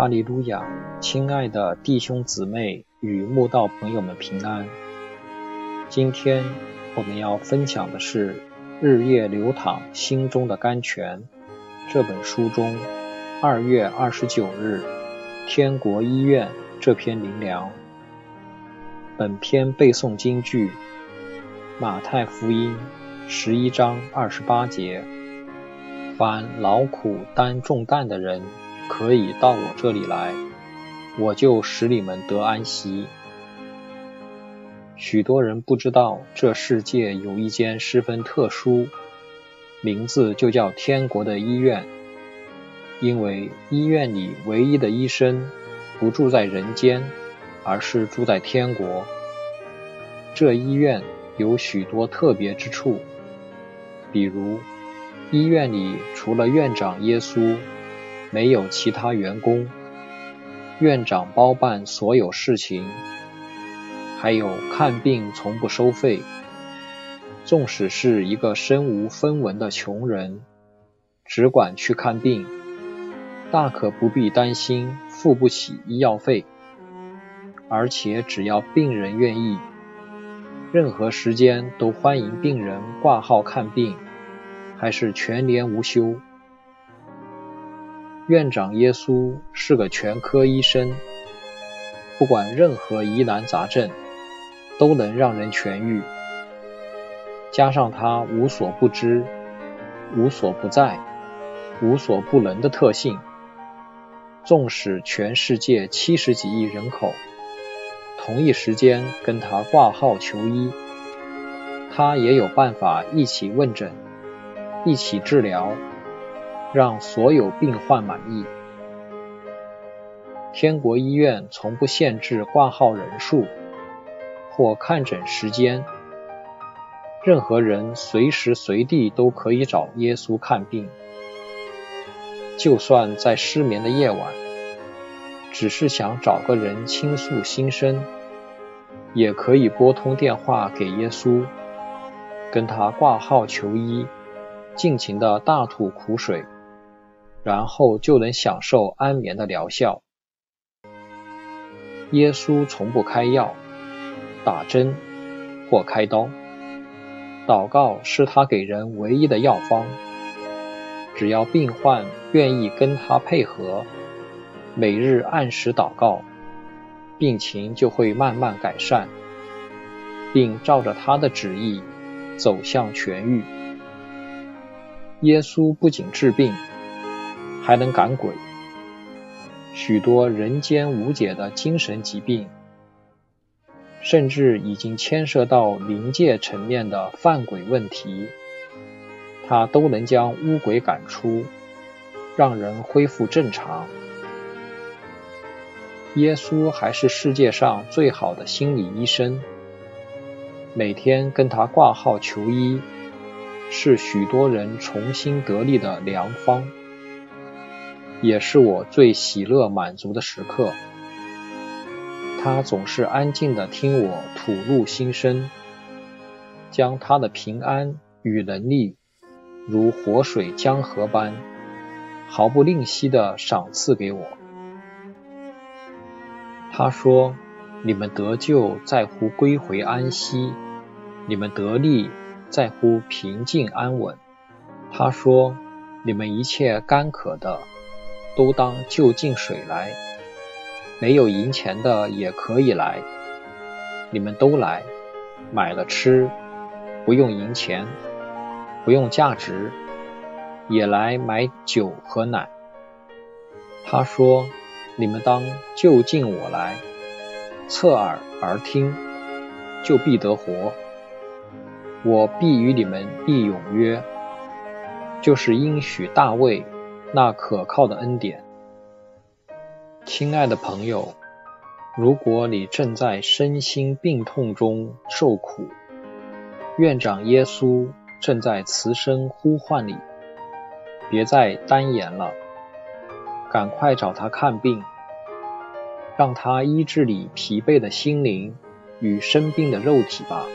哈利路亚！亲爱的弟兄姊妹与慕道朋友们平安。今天我们要分享的是《日夜流淌心中的甘泉》这本书中二月二十九日《天国医院》这篇灵粮。本篇背诵金句：马太福音十一章二十八节，凡劳苦担重担的人。可以到我这里来，我就使你们得安息。许多人不知道，这世界有一间十分特殊，名字就叫天国的医院。因为医院里唯一的医生不住在人间，而是住在天国。这医院有许多特别之处，比如医院里除了院长耶稣。没有其他员工，院长包办所有事情，还有看病从不收费。纵使是一个身无分文的穷人，只管去看病，大可不必担心付不起医药费。而且只要病人愿意，任何时间都欢迎病人挂号看病，还是全年无休。院长耶稣是个全科医生，不管任何疑难杂症，都能让人痊愈。加上他无所不知、无所不在、无所不能的特性，纵使全世界七十几亿人口同一时间跟他挂号求医，他也有办法一起问诊、一起治疗。让所有病患满意。天国医院从不限制挂号人数或看诊时间，任何人随时随地都可以找耶稣看病。就算在失眠的夜晚，只是想找个人倾诉心声，也可以拨通电话给耶稣，跟他挂号求医，尽情的大吐苦水。然后就能享受安眠的疗效。耶稣从不开药、打针或开刀，祷告是他给人唯一的药方。只要病患愿意跟他配合，每日按时祷告，病情就会慢慢改善，并照着他的旨意走向痊愈。耶稣不仅治病。还能赶鬼，许多人间无解的精神疾病，甚至已经牵涉到灵界层面的犯鬼问题，他都能将污鬼赶出，让人恢复正常。耶稣还是世界上最好的心理医生，每天跟他挂号求医，是许多人重新得力的良方。也是我最喜乐满足的时刻。他总是安静地听我吐露心声，将他的平安与能力如活水江河般毫不吝惜地赏赐给我。他说：“你们得救在乎归回安息，你们得力在乎平静安稳。”他说：“你们一切干渴的。”都当就近水来，没有银钱的也可以来，你们都来，买了吃，不用银钱，不用价值，也来买酒和奶。他说：“你们当就近我来，侧耳而听，就必得活。我必与你们立永约，就是应许大卫。”那可靠的恩典，亲爱的朋友，如果你正在身心病痛中受苦，院长耶稣正在慈声呼唤你，别再单言了，赶快找他看病，让他医治你疲惫的心灵与生病的肉体吧。